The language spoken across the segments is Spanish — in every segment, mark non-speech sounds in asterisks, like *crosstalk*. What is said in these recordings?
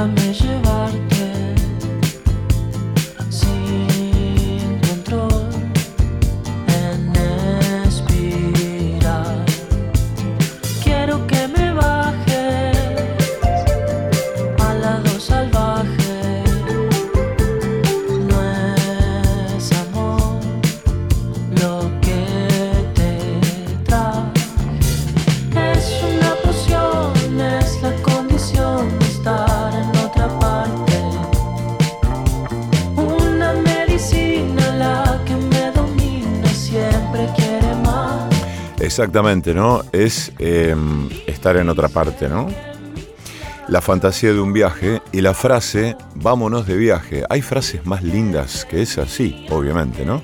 的美食。Exactamente, ¿no? Es eh, estar en otra parte, ¿no? La fantasía de un viaje y la frase, vámonos de viaje. Hay frases más lindas que esa, sí, obviamente, ¿no?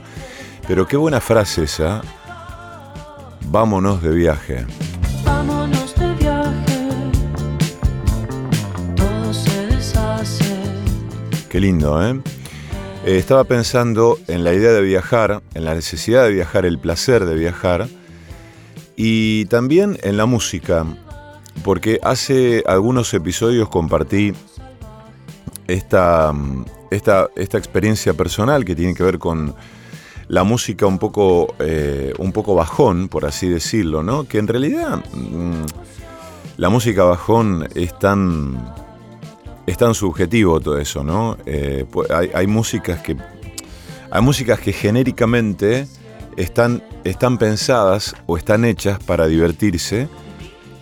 Pero qué buena frase esa, vámonos de viaje. Vámonos de viaje, todo se deshace. Qué lindo, ¿eh? Eh, Estaba pensando en la idea de viajar, en la necesidad de viajar, el placer de viajar y también en la música, porque hace algunos episodios compartí esta, mm, esta, esta experiencia personal que tiene que ver con la música un poco, eh, un poco bajón, por así decirlo, ¿no? Que en realidad mm, la música bajón es tan, es tan subjetivo todo eso, ¿no? Eh, pu- hay, hay músicas que. Hay músicas que genéricamente están, están pensadas o están hechas para divertirse,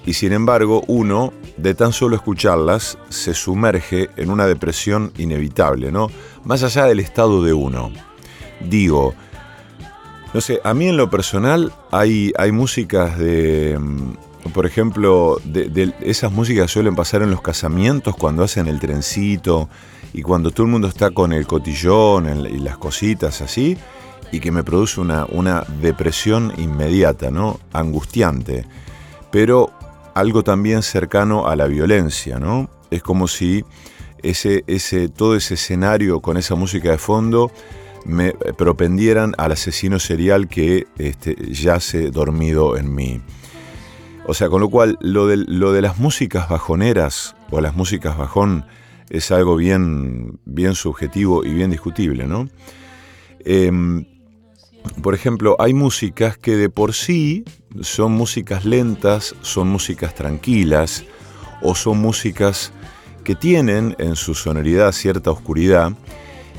y sin embargo, uno, de tan solo escucharlas, se sumerge en una depresión inevitable, ¿no? Más allá del estado de uno. Digo, no sé, a mí en lo personal hay, hay músicas de, mm, por ejemplo, esas músicas suelen pasar en los casamientos cuando hacen el trencito y cuando todo el mundo está con el cotillón y las cositas así, y que me produce una, una depresión inmediata, ¿no? Angustiante, pero algo también cercano a la violencia, ¿no? Es como si ese, ese, todo ese escenario con esa música de fondo me propendieran al asesino serial que este, yace dormido en mí. O sea, con lo cual, lo de, lo de las músicas bajoneras o las músicas bajón es algo bien, bien subjetivo y bien discutible, ¿no? Em, por ejemplo, hay músicas que de por sí son músicas lentas, son músicas tranquilas, o son músicas que tienen en su sonoridad cierta oscuridad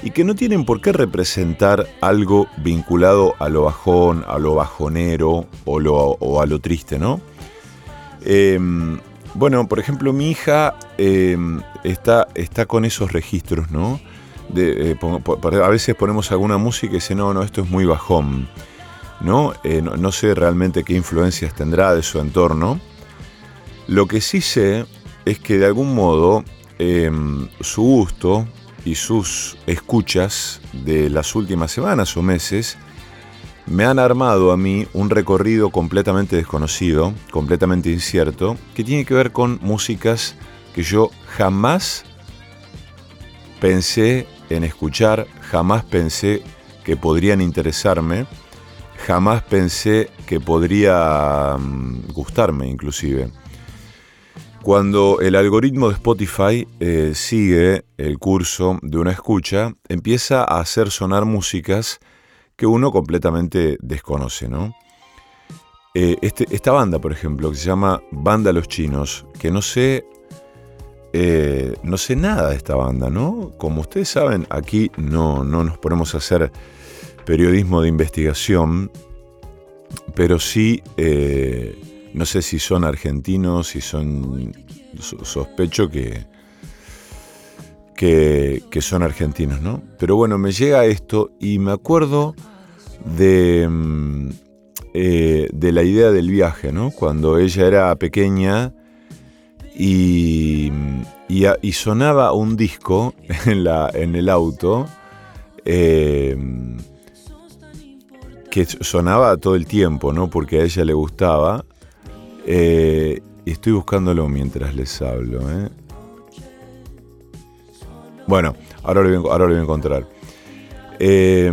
y que no tienen por qué representar algo vinculado a lo bajón, a lo bajonero o, lo, a lo triste, ¿no? Eh, bueno, por ejemplo, mi hija eh, está, está con esos registros, ¿no? Eh, a veces ponemos alguna música y dice, no, no, esto es muy bajón, ¿no? Eh, no, no sé realmente qué influencias tendrá de su entorno. Lo que sí sé es que de algún modo eh, su gusto y sus escuchas de las últimas semanas o meses me han armado a mí un recorrido completamente desconocido, completamente incierto, que tiene que ver con músicas que yo jamás pensé en escuchar, jamás pensé que podrían interesarme, jamás pensé que podría mm, gustarme inclusive. Cuando el algoritmo de Spotify eh, sigue el curso de una escucha, empieza a hacer sonar músicas que uno completamente desconoce, ¿no? Eh, este- esta banda, por ejemplo, que se llama Banda Los Chinos, que no sé, eh, no sé nada de esta banda, ¿no? Como ustedes saben, aquí no, no nos ponemos a hacer periodismo de investigación, pero sí, eh, no sé si son argentinos, si son, so- sospecho que, que, que son argentinos, ¿no? Pero bueno, me llega esto y me acuerdo de, mm, eh, de la idea del viaje, ¿no? Cuando ella era pequeña y, y, sonaba un disco *laughs* en, el auto eh, que sonaba todo el tiempo, ¿no? Porque a ella le gustaba. Eh, y estoy buscándolo mientras les hablo, ¿eh? Bueno, ahora lo voy, a- ahora lo voy a encontrar. Eh,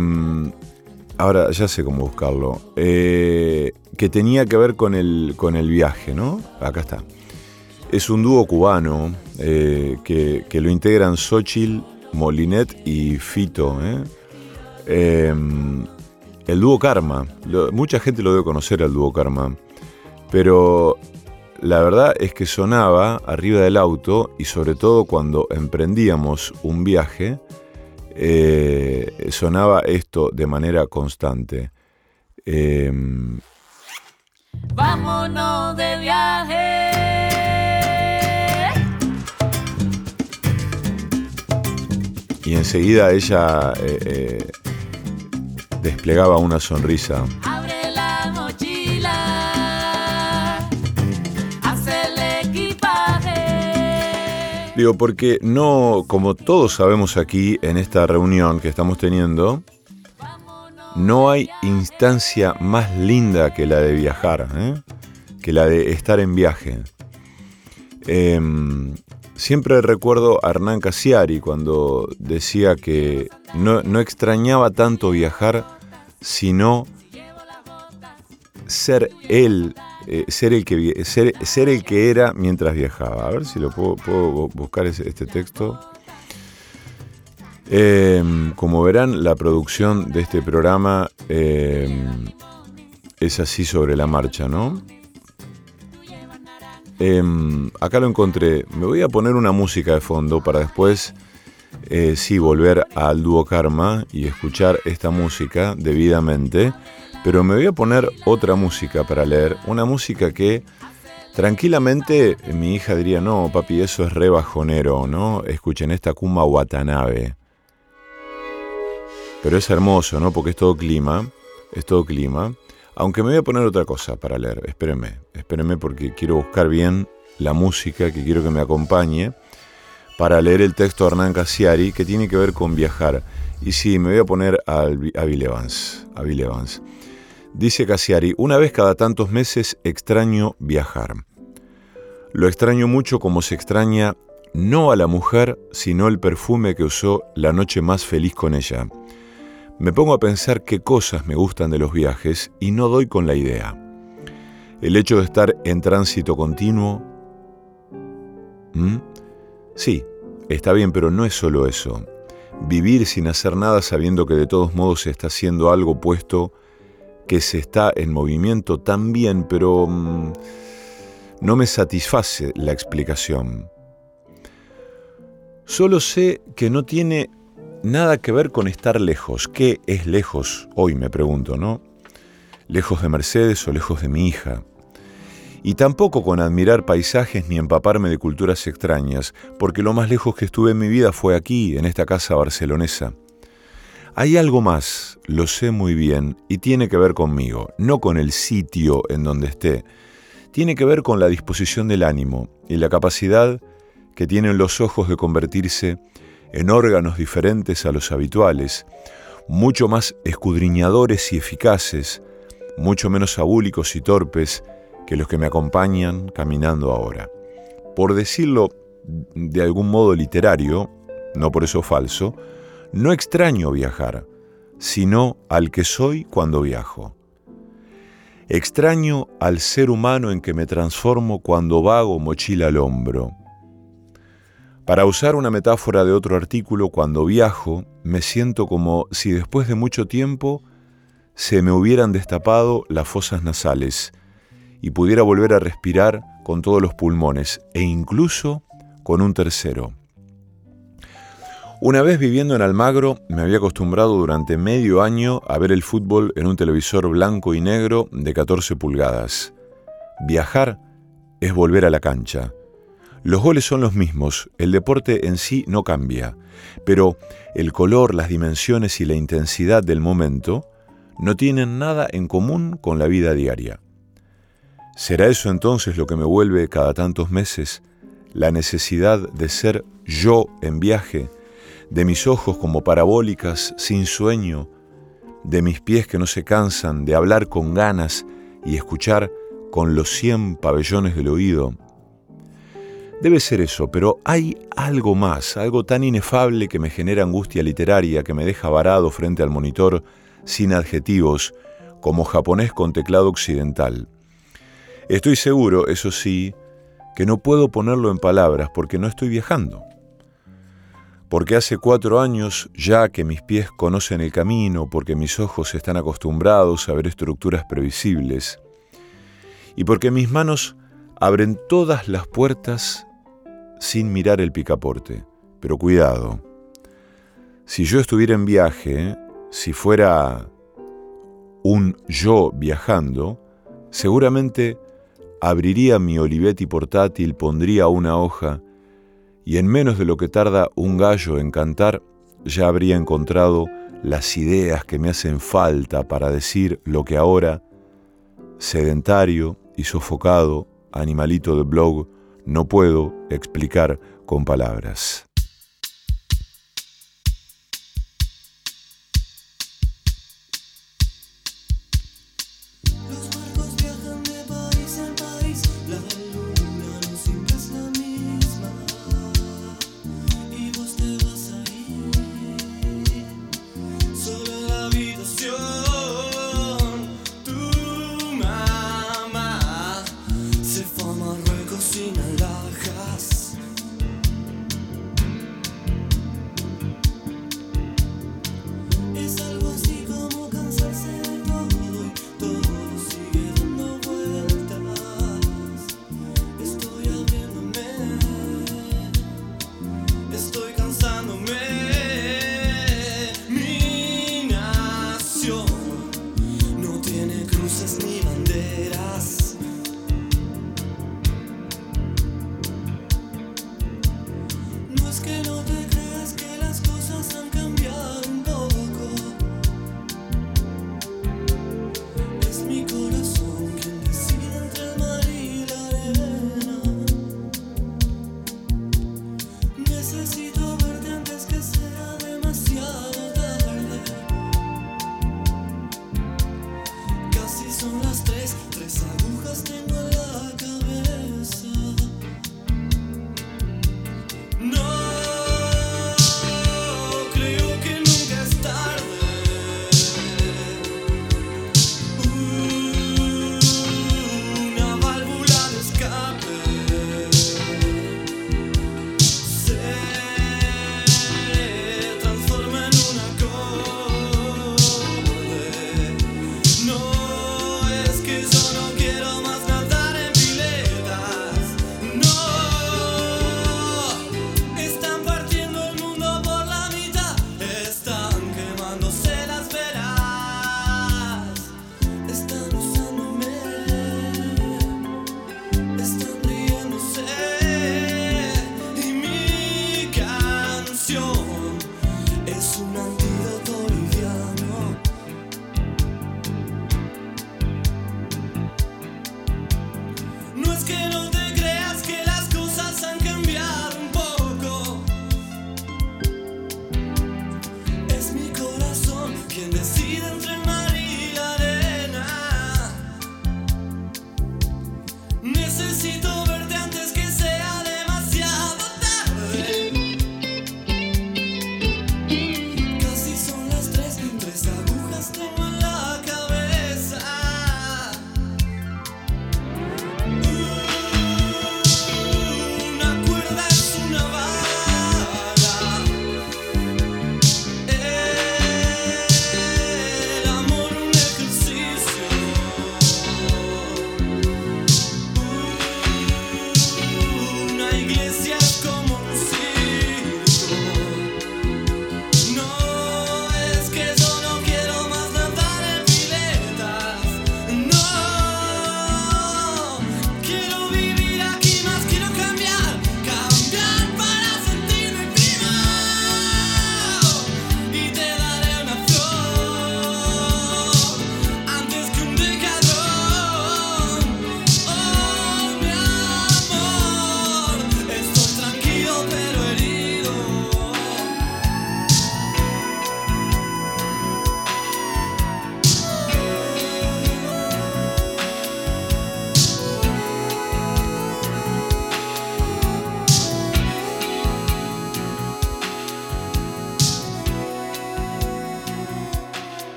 ahora ya sé cómo buscarlo. Eh, que tenía que ver con el, con el viaje, ¿no? Acá está. Es un dúo cubano, eh, que, lo integran Xochitl, Molinet y Fito. ¿eh? Em, el dúo Karma. mucha gente lo debe conocer al dúo Karma. Pero la verdad es que sonaba arriba del auto y sobre todo cuando emprendíamos un viaje, eh, sonaba esto de manera constante. Em, Vámonos de viaje. Y enseguida ella eh, eh, desplegaba una sonrisa. Abre la mochila. Hace el equipaje. Digo, porque no, como todos sabemos aquí en esta reunión que estamos teniendo, no hay instancia más linda que la de viajar, ¿eh? que la de estar en viaje. Em, Siempre recuerdo a Hernán Casiari cuando decía que no, extrañaba tanto viajar, sino ser él, eh, ser, el que, ser, el que era mientras viajaba. A ver si lo puedo, buscar este texto. Em, como verán, la producción de este programa em, es así sobre la marcha, ¿no? Em, acá lo encontré. Me voy a poner una música de fondo para después, eh, sí, volver al dúo Karma y escuchar esta música debidamente. Pero me voy a poner otra música para leer. Una música que tranquilamente mi hija diría, no, papi, eso es re bajonero, ¿no? Escuchen esta Kuma Watanabe. Pero es hermoso, ¿no? Porque es todo clima. Es todo clima. Aunque me voy a poner otra cosa para leer, espérenme, espérenme porque quiero buscar bien la música que quiero que me acompañe para leer el texto de Hernán Casiari que tiene que ver con viajar. Y sí, me voy a poner a, Bill Evans, a Evans. Dice Casiari, una vez cada tantos meses extraño viajar. Lo extraño mucho como se extraña no a la mujer, sino el perfume que usó la noche más feliz con ella me pongo a pensar qué cosas me gustan de los viajes y no doy con la idea. El hecho de estar en tránsito continuo... Sí, está bien, pero no es solo eso. Vivir sin hacer nada sabiendo que de todos modos se está haciendo algo puesto que se está en movimiento también, pero mm, no me satisface la explicación. Solo sé que no tiene nada que ver con estar lejos. ¿Qué es lejos? Hoy me pregunto, ¿no? Lejos de Mercedes o lejos de mi hija. Y tampoco con admirar paisajes ni empaparme de culturas extrañas, porque lo más lejos que estuve en mi vida fue aquí, en esta casa barcelonesa. Hay algo más, lo sé muy bien, y tiene que ver conmigo, no con el sitio en donde esté. Tiene que ver con la disposición del ánimo y la capacidad que tienen los ojos de convertirse en órganos diferentes a los habituales, mucho más escudriñadores y eficaces, mucho menos abúlicos y torpes que los que me acompañan caminando ahora. Por decirlo de algún modo literario, no por eso falso, no extraño viajar, sino al que soy cuando viajo. Extraño al ser humano en que me transformo cuando vago mochila al hombro para usar una metáfora de otro artículo, cuando viajo, me siento como si después de mucho tiempo se me hubieran destapado las fosas nasales y pudiera volver a respirar con todos los pulmones e incluso con un tercero. Una vez viviendo en Almagro, me había acostumbrado durante medio año a ver el fútbol en un televisor blanco y negro de 14 pulgadas. Viajar es volver a la cancha los goles son los mismos, el deporte en sí no cambia, pero el color, las dimensiones y la intensidad del momento no tienen nada en común con la vida diaria. ¿Será eso entonces lo que me vuelve cada tantos meses la necesidad de ser yo en viaje, de mis ojos como parabólicas sin sueño, de mis pies que no se cansan, de hablar con ganas y escuchar con los cien pabellones del oído, Debe ser eso, pero hay algo más, algo tan inefable que me genera angustia literaria, que me deja varado frente al monitor sin adjetivos, como japonés con teclado occidental. Estoy seguro, eso sí, que no puedo ponerlo en palabras porque no estoy viajando. Porque hace cuatro años ya que mis pies conocen el camino, porque mis ojos están acostumbrados a ver estructuras previsibles, y porque mis manos abren todas las puertas sin mirar el picaporte. Pero cuidado, si yo estuviera en viaje, si fuera un yo viajando, seguramente abriría mi Olivetti portátil, pondría una hoja y en menos de lo que tarda un gallo en cantar, ya habría encontrado las ideas que me hacen falta para decir lo que ahora, sedentario y sofocado, animalito de blog, no puedo explicar con palabras. Cause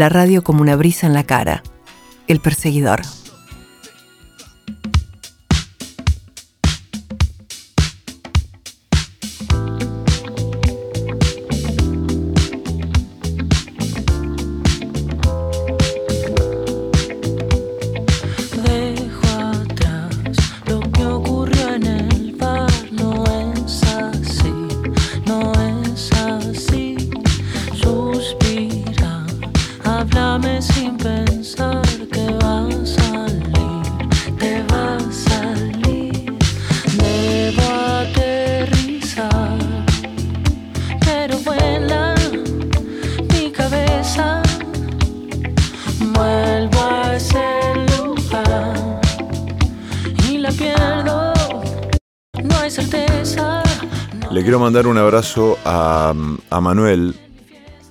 la radio como una brisa en la cara. El perseguidor. Mandar un abrazo a, Manuel,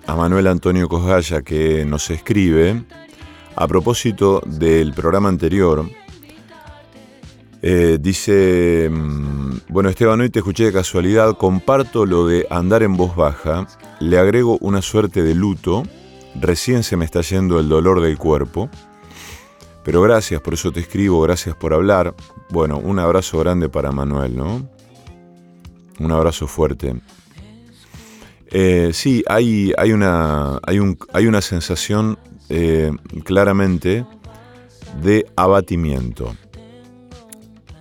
a Manuel Antonio Cosgaya, que nos escribe a propósito del programa anterior. Eh, dice, mm, bueno Esteban, hoy te escuché de casualidad, comparto lo de andar en voz baja, le agrego una suerte de luto, recién se me está yendo el dolor del cuerpo, pero gracias, por eso te escribo, gracias por hablar. Bueno, un abrazo grande para Manuel, ¿no? Un abrazo fuerte. Eh, sí, hay, hay, una, hay, un, hay una sensación eh, claramente de abatimiento.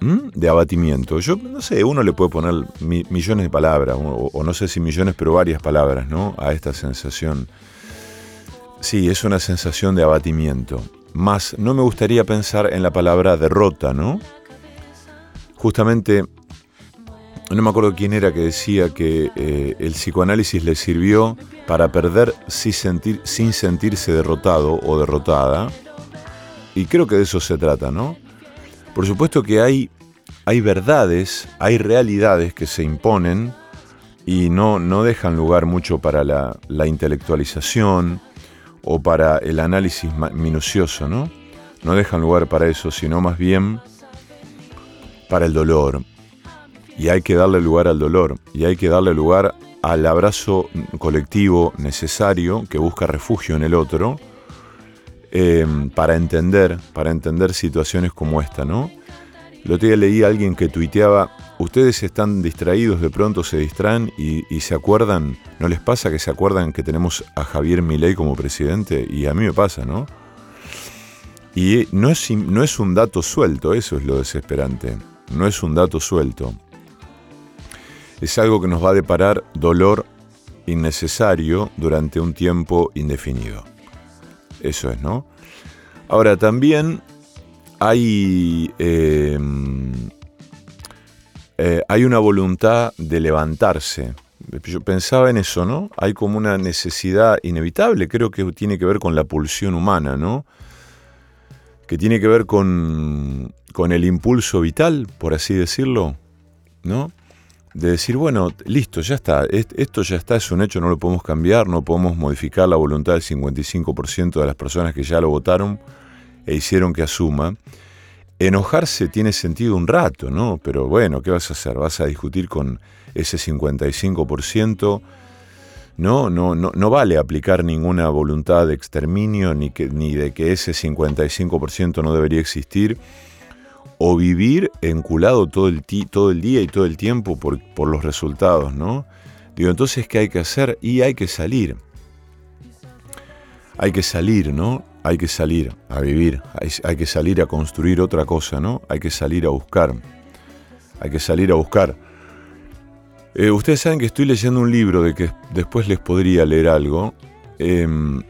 ¿Mm? De abatimiento. Yo no sé, uno le puede poner millones de palabras, o, no sé si millones, pero varias palabras, ¿no? A esta sensación. Sí, es una sensación de abatimiento. Más, no me gustaría pensar en la palabra derrota, ¿no? Justamente no me acuerdo quién era que decía que eh, el psicoanálisis le sirvió para perder sin, sentir, sin sentirse derrotado o derrotada. Y creo que de eso se trata, ¿no? Por supuesto que hay, hay verdades, hay realidades que se imponen y no, no dejan lugar mucho para la, la intelectualización o para el análisis minucioso, ¿no? No dejan lugar para eso, sino más bien para el dolor, y hay que darle lugar al dolor y hay que darle lugar al abrazo colectivo necesario que busca refugio en el otro em, para entender, para entender situaciones como esta, ¿no? El otro día leí a alguien que tuiteaba, ustedes están distraídos, de pronto se distraen y, se acuerdan, ¿no les pasa que se acuerdan que tenemos a Javier Milei como presidente? Y a mí me pasa, ¿no? Y no es, no es un dato suelto, eso es lo desesperante, no es un dato suelto es algo que nos va a deparar dolor innecesario durante un tiempo indefinido. Eso es, ¿no? Ahora, también hay, em, eh, hay una voluntad de levantarse. Yo pensaba en eso, ¿no? Hay como una necesidad inevitable, creo que tiene que ver con la pulsión humana, ¿no? Que tiene que ver con, con el impulso vital, por así decirlo, ¿no? De decir, bueno, listo, ya está, esto ya está, es un hecho, no lo podemos cambiar, no podemos modificar la voluntad del 55% de las personas que ya lo votaron e hicieron que asuma. Enojarse tiene sentido un rato, ¿no? Pero bueno, ¿qué vas a hacer? ¿Vas a discutir con ese 55%? No, no, no, no vale aplicar ninguna voluntad de exterminio ni, que, ni de que ese 55% no debería existir o vivir enculado todo el, todo el día y todo el tiempo por, los resultados, ¿no? Digo, entonces, ¿qué hay que hacer? Y hay que salir. Hay que salir, ¿no? Hay que salir a vivir, hay, que salir a construir otra cosa, ¿no? Hay que salir a buscar. Hay que salir a buscar. Eh, ustedes saben que estoy leyendo un libro de que después les podría leer algo. Em,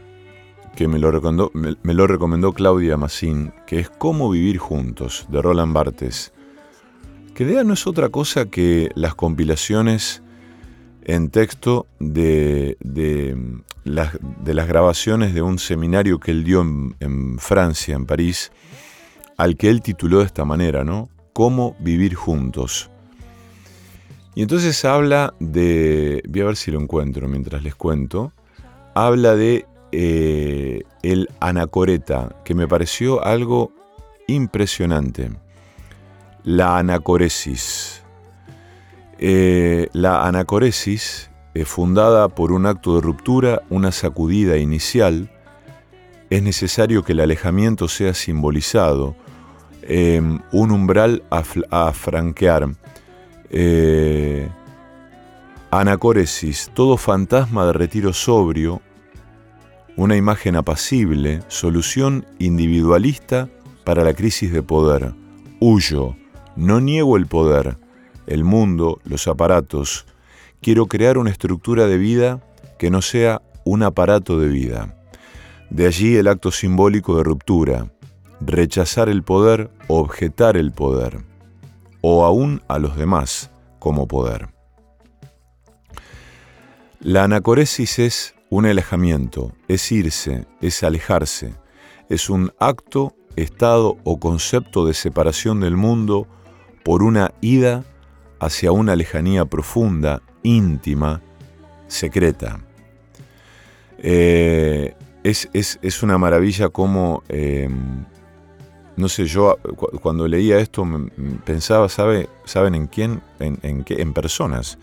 que me lo, recomendó, me, lo recomendó Claudia Massín, que es Cómo vivir juntos, de Roland Barthes. Que idea no es otra cosa que las compilaciones en texto de, de, las, de las grabaciones de un seminario que él dio en, en, Francia, en París, al que él tituló de esta manera, ¿no? Cómo vivir juntos. Y entonces habla de, voy a ver si lo encuentro mientras les cuento, habla de eh, el anacoreta, que me pareció algo impresionante. La anacoresis. Eh, la anacoresis, es fundada por un acto de ruptura, una sacudida inicial, es necesario que el alejamiento sea simbolizado, em, un umbral a, franquear. Eh, anacoresis, todo fantasma de retiro sobrio, una imagen apacible, solución individualista para la crisis de poder. Huyo, no niego el poder, el mundo, los aparatos. Quiero crear una estructura de vida que no sea un aparato de vida. De allí el acto simbólico de ruptura, rechazar el poder objetar el poder, o aún a los demás como poder. La anacoresis es un alejamiento, es irse, es alejarse, es un acto, estado o concepto de separación del mundo por una ida hacia una lejanía profunda, íntima, secreta. Eh, es, una maravilla como, em, no sé, yo cuando leía esto pensaba, ¿sabe, ¿saben en quién? En, en, en personas.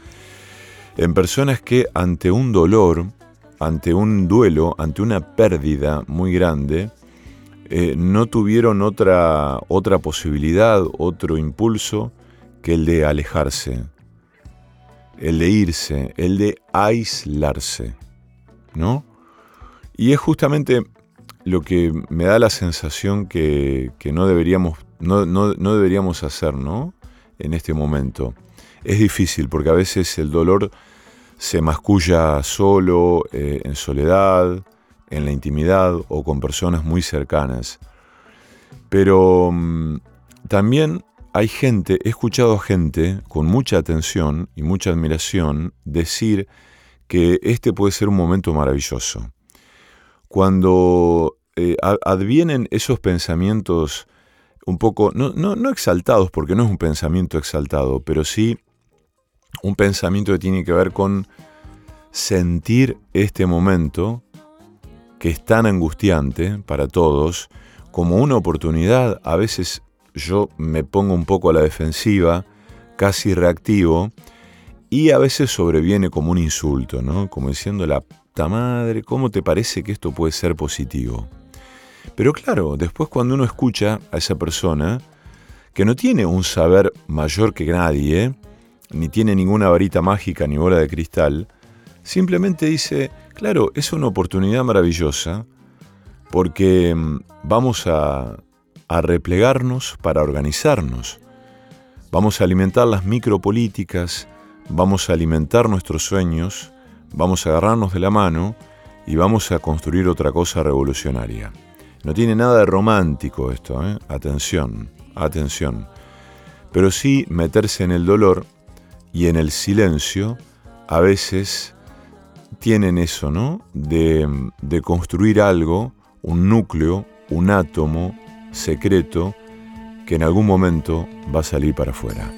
En personas que ante un dolor, ante un duelo, ante una pérdida muy grande, eh, no tuvieron otra, otra posibilidad, otro impulso que el de alejarse, el de irse, el de aislarse, ¿no? Y es justamente lo que me da la sensación que, no, deberíamos, no, deberíamos hacer, ¿no? En este momento. Es difícil porque a veces el dolor se masculla solo, eh, en soledad, en la intimidad o con personas muy cercanas. Pero mm, también hay gente, he escuchado a gente con mucha atención y mucha admiración decir que este puede ser un momento maravilloso. Cuando eh, advienen esos pensamientos un poco, no, no exaltados, porque no es un pensamiento exaltado, pero sí un pensamiento que tiene que ver con sentir este momento que es tan angustiante para todos como una oportunidad. A veces yo me pongo un poco a la defensiva, casi reactivo, y a veces sobreviene como un insulto, ¿no? Como diciendo, la puta madre, ¿cómo te parece que esto puede ser positivo? Pero claro, después cuando uno escucha a esa persona, que no tiene un saber mayor que nadie, ni tiene ninguna varita mágica ni bola de cristal, simplemente dice, claro, es una oportunidad maravillosa porque mm, vamos a, a replegarnos para organizarnos, vamos a alimentar las micropolíticas, vamos a alimentar nuestros sueños, vamos a agarrarnos de la mano y vamos a construir otra cosa revolucionaria. No tiene nada de romántico esto, ¿eh? atención, atención. Pero sí meterse en el dolor y en el silencio a veces tienen eso, ¿no? De, construir algo, un núcleo, un átomo secreto que en algún momento va a salir para afuera.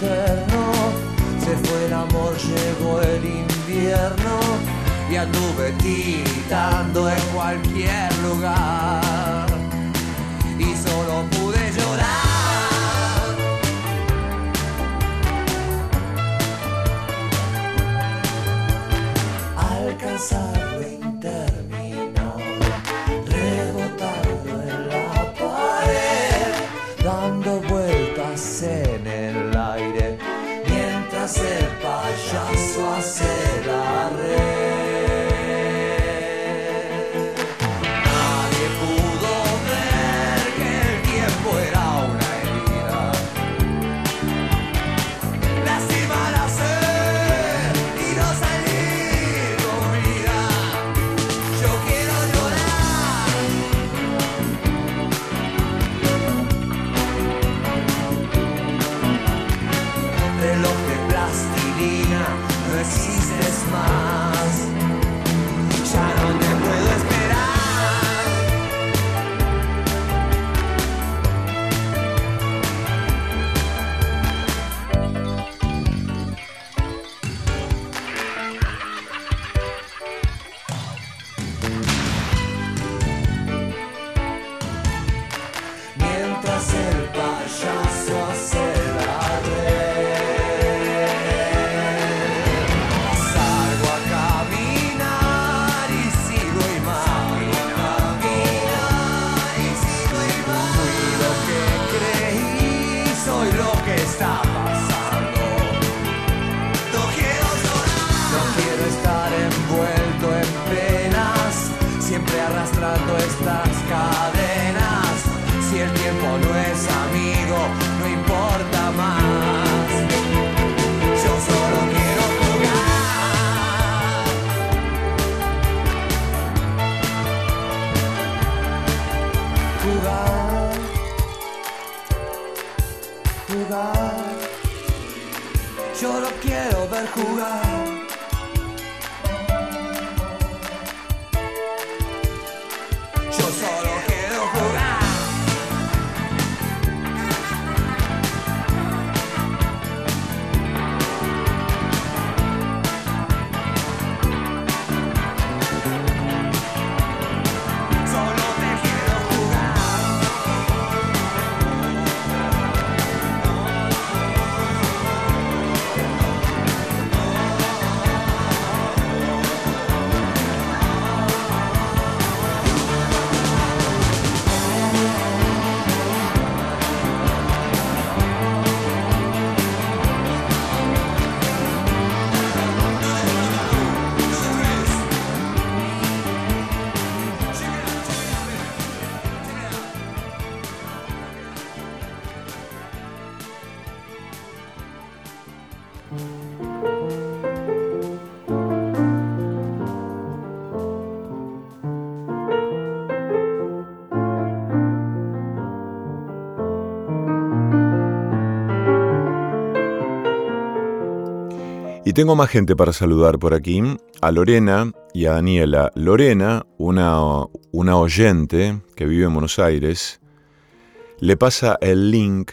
Se fue el amor, llegó el invierno y anduve tiritando en cualquier lugar. Tengo más gente para saludar por aquí, a Lorena y a Daniela. Lorena, una, una oyente que vive en Buenos Aires, le pasa el link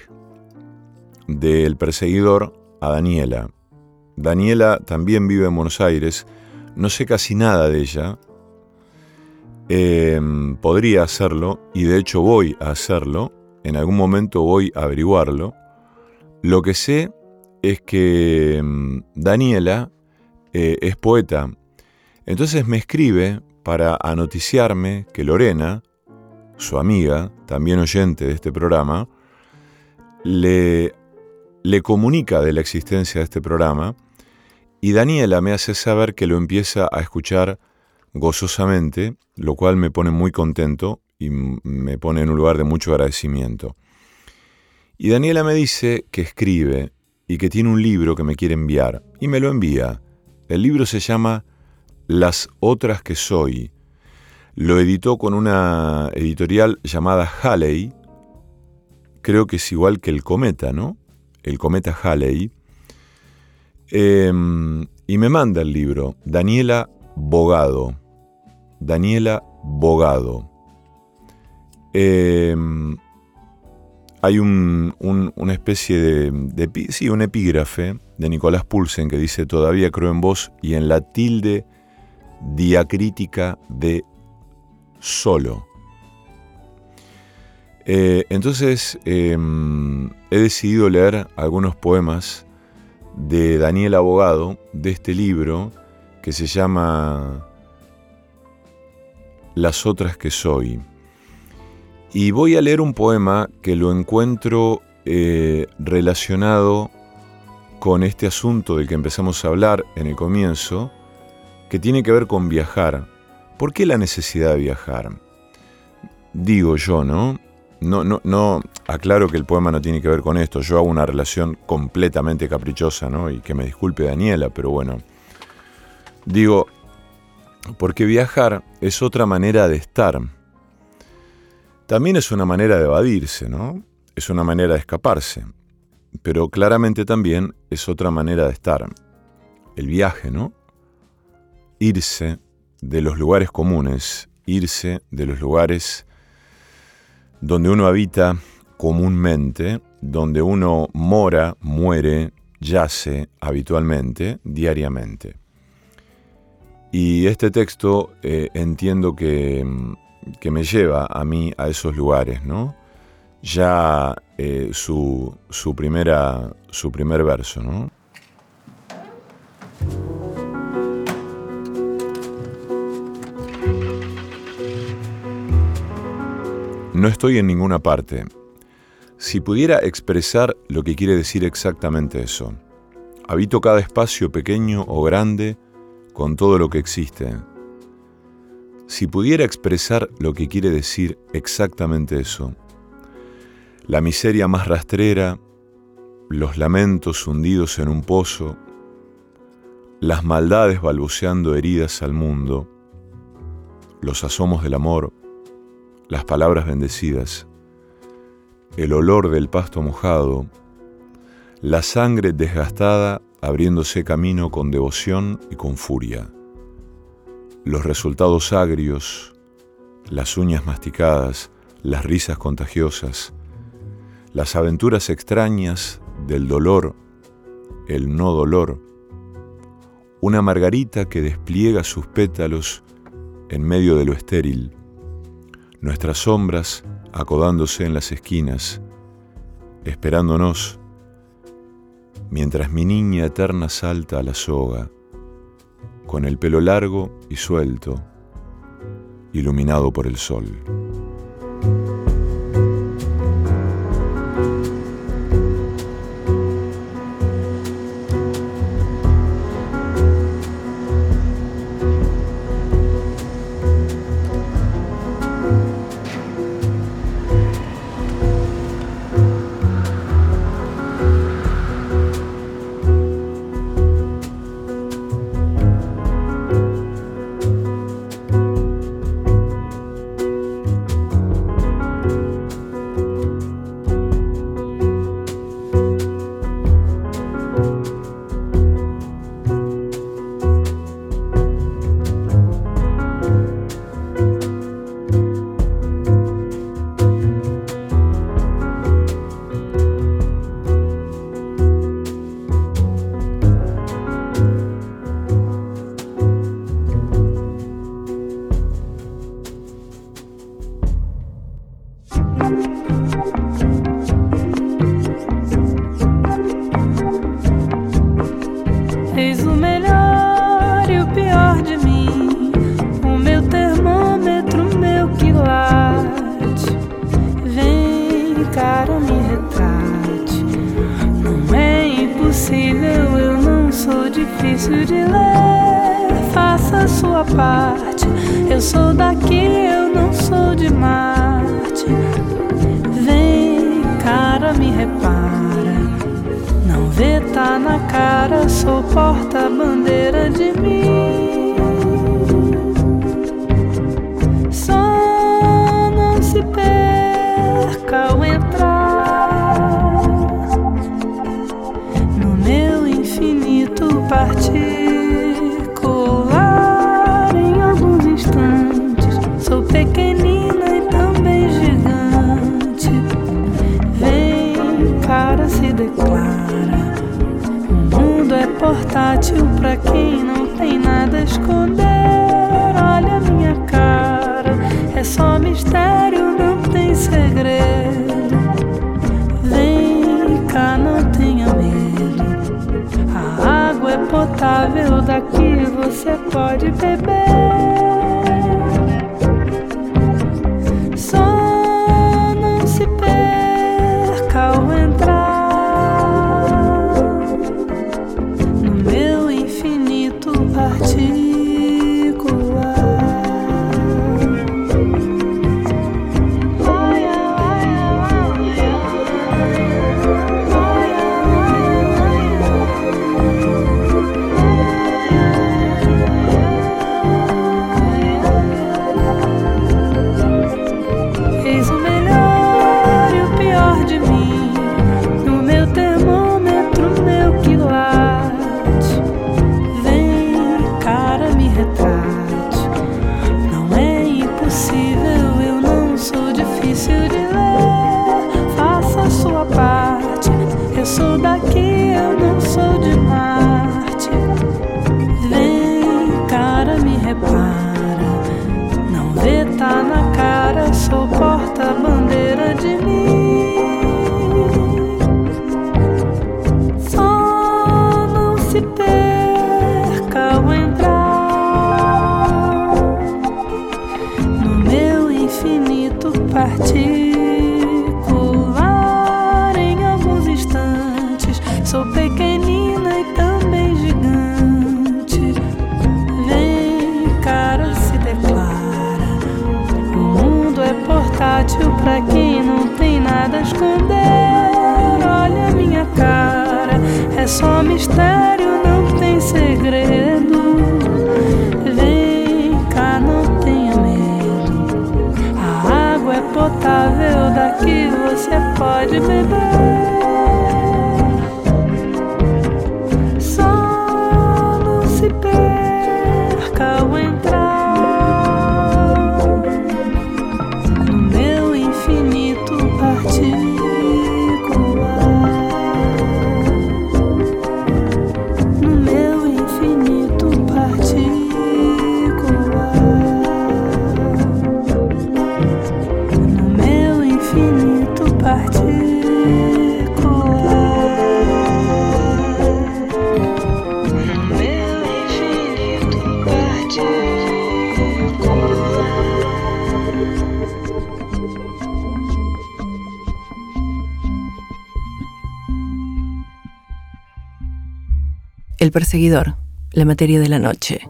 del perseguidor a Daniela. Daniela también vive en Buenos Aires, no sé casi nada de ella. Eh, podría hacerlo, y de hecho voy a hacerlo, en algún momento voy a averiguarlo. Lo que sé es que mm, Daniela eh, es poeta. Entonces me escribe para anoticiarme que Lorena, su amiga, también oyente de este programa, le, le comunica de la existencia de este programa y Daniela me hace saber que lo empieza a escuchar gozosamente, lo cual me pone muy contento y me pone en un lugar de mucho agradecimiento. Y Daniela me dice que escribe y que tiene un libro que me quiere enviar y me lo envía. El libro se llama Las otras que soy. Lo editó con una editorial llamada Halley. Creo que es igual que el Cometa, ¿no? El Cometa Halley. Em, y me manda el libro, Daniela Bogado. Daniela Bogado. Em, hay un- un- una especie de, un epígrafe de Nicolás Pulsen que dice, todavía creo en vos y en la tilde diacrítica de solo. Eh, entonces em, he decidido leer algunos poemas de Daniel Abogado, de este libro, que se llama Las otras que soy. Y voy a leer un poema que lo encuentro eh, relacionado con este asunto del que empezamos a hablar en el comienzo, que tiene que ver con viajar. ¿Por qué la necesidad de viajar? Digo yo, ¿no? No, no, no, aclaro que el poema no tiene que ver con esto. Yo hago una relación completamente caprichosa, ¿no? Y que me disculpe Daniela, pero bueno. Digo, porque viajar es otra manera de estar. También es una manera de evadirse, ¿no? Es una manera de escaparse. Pero claramente también es otra manera de estar. El viaje, ¿no? Irse de los lugares comunes, irse de los lugares donde uno habita comúnmente, donde uno mora, muere, yace habitualmente, diariamente. Y este texto eh, entiendo que, que, me lleva a mí a esos lugares, ¿no? Ya eh, su, su, primera, su primer verso, ¿no? No estoy en ninguna parte. Si pudiera expresar lo que quiere decir exactamente eso. Habito cada espacio pequeño o grande con todo lo que existe. Si pudiera expresar lo que quiere decir exactamente eso. La miseria más rastrera, los lamentos hundidos en un pozo, las maldades balbuceando heridas al mundo, los asomos del amor, las palabras bendecidas, el olor del pasto mojado, la sangre desgastada abriéndose camino con devoción y con furia, los resultados agrios, las uñas masticadas, las risas contagiosas, las aventuras extrañas del dolor, el no dolor, una margarita que despliega sus pétalos en medio de lo estéril, nuestras sombras acodándose en las esquinas, esperándonos, mientras mi niña eterna salta a la soga, con el pelo largo y suelto, iluminado por el sol. potável daqui você pode beber. I remember. El perseguidor, la materia de la noche.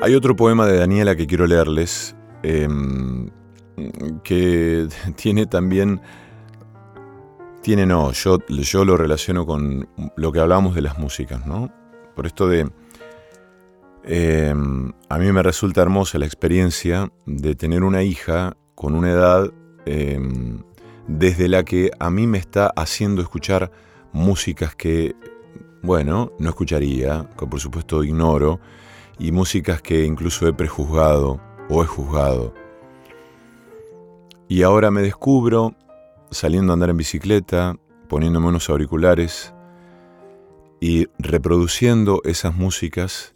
Hay otro poema de Daniela que quiero leerles, em, que *laughs* tiene también, tiene no, yo, yo lo relaciono con lo que hablamos de las músicas, ¿no? Por esto de, em, a mí me resulta hermosa la experiencia de tener una hija con una edad em, desde la que a mí me está haciendo escuchar músicas que, bueno, no escucharía, que por supuesto ignoro, y músicas que incluso he prejuzgado o he juzgado. Y ahora me descubro saliendo a andar en bicicleta, poniéndome unos auriculares y reproduciendo esas músicas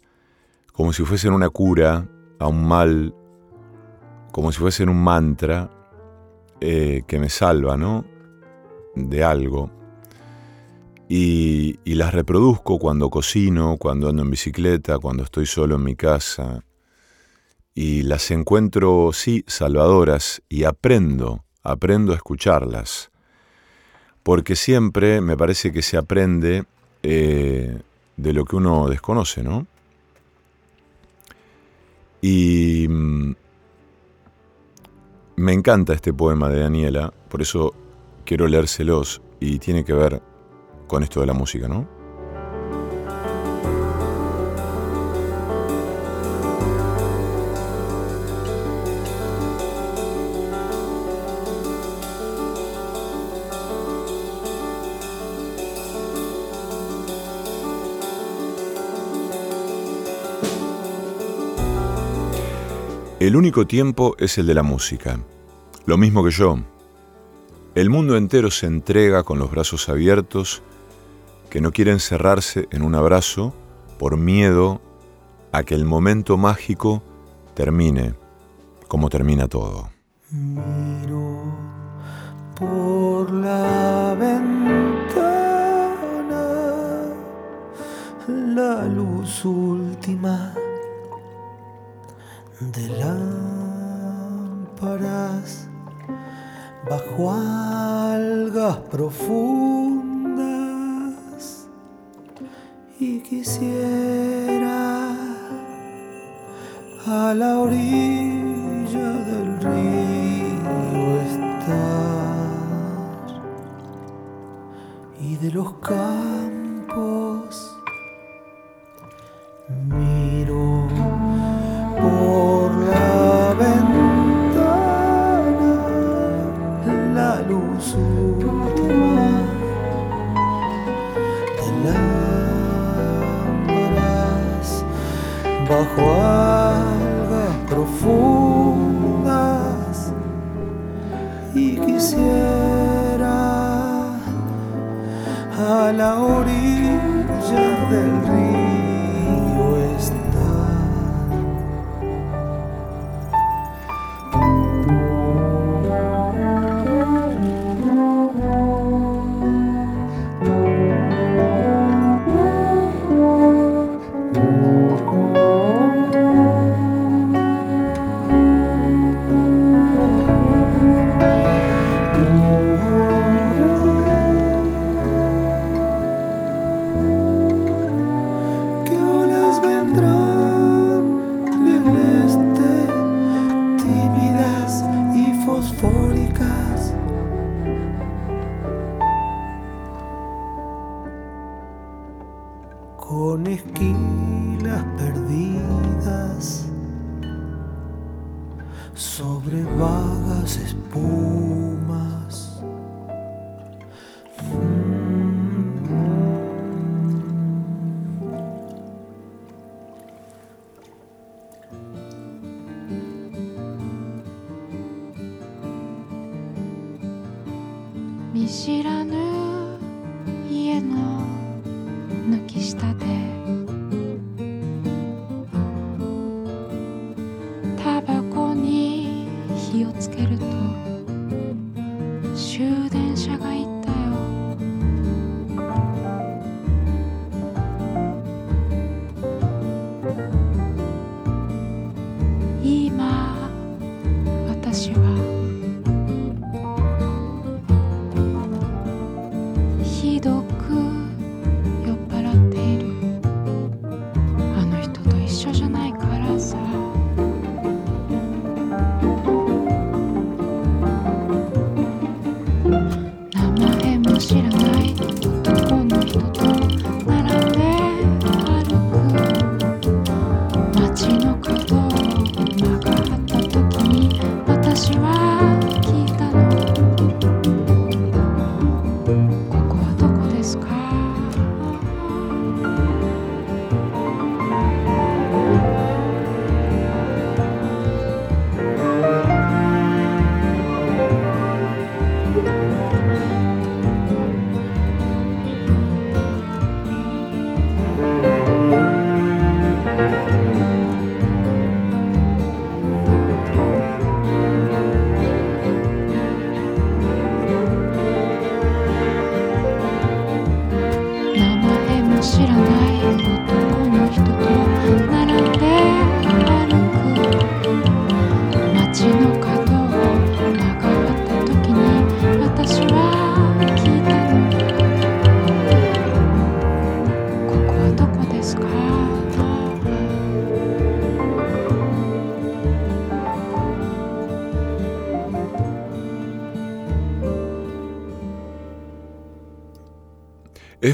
como si fuesen una cura a un mal, como si fuesen un mantra eh, que me salva, ¿no? De algo. Y, las reproduzco cuando cocino, cuando ando en bicicleta, cuando estoy solo en mi casa. Y las encuentro, sí, salvadoras y aprendo, aprendo a escucharlas. Porque siempre me parece que se aprende eh, de lo que uno desconoce, ¿no? Y mm, me encanta este poema de Daniela, por eso quiero leérselos y tiene que ver con esto de la música, ¿no? El único tiempo es el de la música. Lo mismo que yo. El mundo entero se entrega con los brazos abiertos, que no quieren cerrarse en un abrazo por miedo a que el momento mágico termine como termina todo. Miro por la ventana la luz última de lámparas bajo algas profundas. Y quisiera a la orilla del río estar. Y de los bajo profundas y quisiera a la orilla del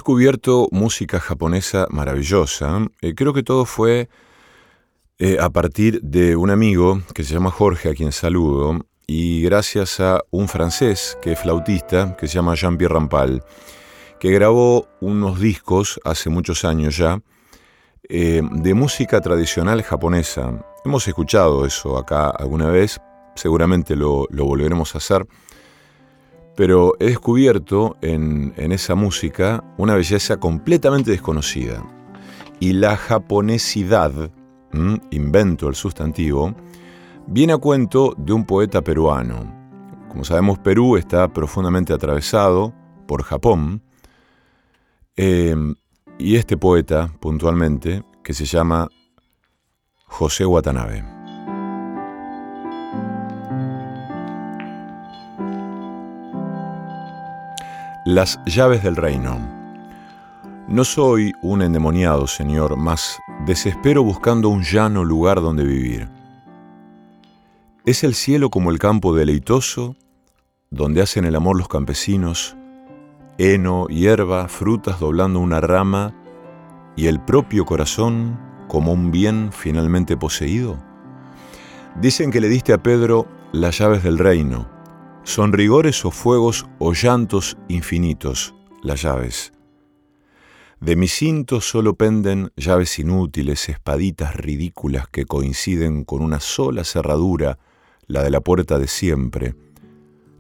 descubierto música japonesa maravillosa. Eh, creo que todo fue eh, a partir de un amigo que se llama Jorge, a quien saludo, y gracias a un francés que es flautista, que se llama Jean-Pierre Rampal, que grabó unos discos hace muchos años ya eh, de música tradicional japonesa. Hemos escuchado eso acá alguna vez, seguramente lo volveremos a hacer pero he descubierto en, esa música una belleza completamente desconocida. Y la japonesidad, invento el sustantivo, viene a cuento de un poeta peruano. Como sabemos, Perú está profundamente atravesado por Japón. Em, y este poeta, puntualmente, que se llama José Watanabe. Las llaves del reino. No soy un endemoniado, Señor, mas desespero buscando un llano lugar donde vivir. ¿Es el cielo como el campo deleitoso, donde hacen el amor los campesinos, heno, hierba, frutas doblando una rama, y el propio corazón como un bien finalmente poseído? Dicen que le diste a Pedro las llaves del reino, son rigores o fuegos o llantos infinitos las llaves. De mi cinto solo penden llaves inútiles, espaditas ridículas que coinciden con una sola cerradura, la de la puerta de siempre,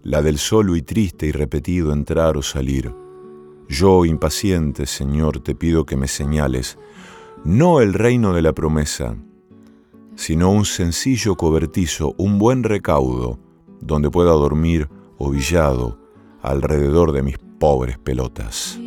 la del solo y triste y repetido entrar o salir. Yo, impaciente, Señor, te pido que me señales, no el reino de la promesa, sino un sencillo cobertizo, un buen recaudo, donde pueda dormir ovillado alrededor de mis pobres pelotas.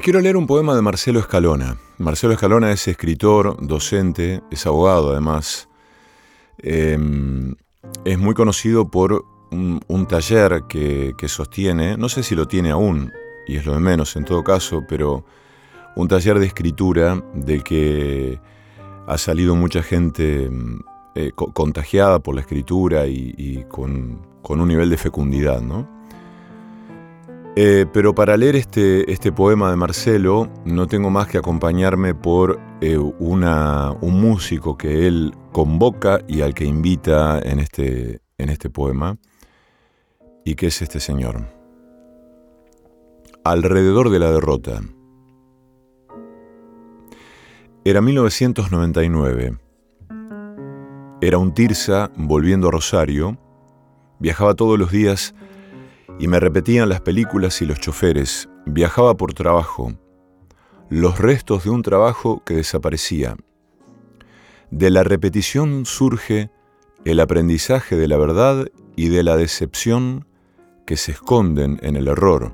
Les quiero leer un poema de Marcelo Escalona. Marcelo Escalona es escritor, docente, es abogado además. Em, es muy conocido por un, taller que, sostiene, no sé si lo tiene aún, y es lo de menos en todo caso, pero un taller de escritura del que ha salido mucha gente em, eh, contagiada por la escritura y, con, con, un nivel de fecundidad, ¿no? Eh, pero para leer este, este, poema de Marcelo no tengo más que acompañarme por eh, una, un músico que él convoca y al que invita en este, en este poema, y que es este señor. Alrededor de la derrota. Era 1999. Era un Tirsa volviendo a Rosario. Viajaba todos los días y me repetían las películas y los choferes. Viajaba por trabajo. Los restos de un trabajo que desaparecía. De la repetición surge el aprendizaje de la verdad y de la decepción que se esconden en el error.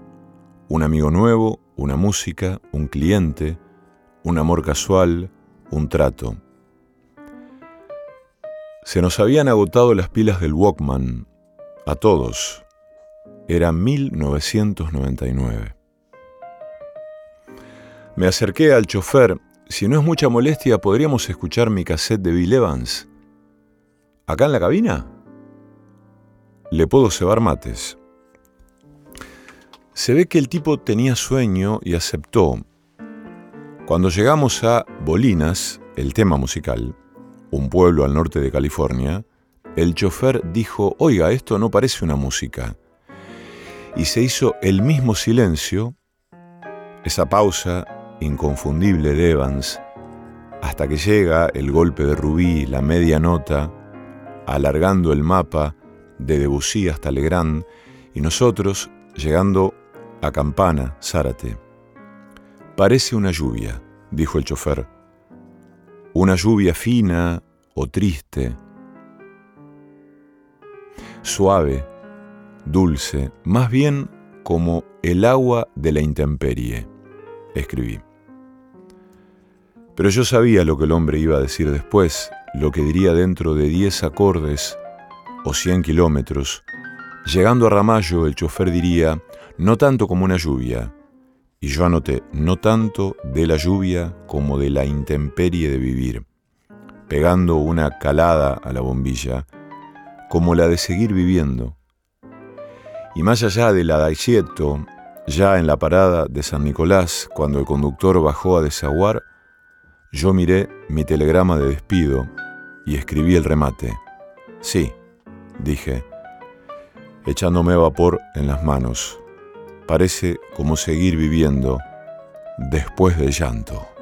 Un amigo nuevo, una música, un cliente, un amor casual, un trato. Se nos habían agotado las pilas del Walkman, a todos. Era 1999. Me acerqué al chofer. Si no es mucha molestia, ¿podríamos escuchar mi cassette de Bill Evans? ¿Acá en la cabina? Le puedo cebar mates. Se ve que el tipo tenía sueño y aceptó. Cuando llegamos a Bolinas, el tema musical, un pueblo al norte de California, el chofer dijo, oiga, esto no parece una música y se hizo el mismo silencio, esa pausa inconfundible de Evans, hasta que llega el golpe de Rubí, la media nota, alargando el mapa de Debussy hasta Legrand, y nosotros llegando a Campana, Zárate. Parece una lluvia, dijo el chofer. Una lluvia fina o triste, suave, dulce, más bien como el agua de la intemperie, escribí. Pero yo sabía lo que el hombre iba a decir después, lo que diría dentro de diez acordes o cien kilómetros. Llegando a Ramallo, el chofer diría, no tanto como una lluvia, y yo anoté, no tanto de la lluvia como de la intemperie de vivir, pegando una calada a la bombilla, como la de seguir viviendo, y más allá de la Daicieto, ya en la parada de San Nicolás, cuando el conductor bajó a desaguar, yo miré mi telegrama de despido y escribí el remate. Sí, dije, echándome vapor en las manos. Parece como seguir viviendo después del llanto.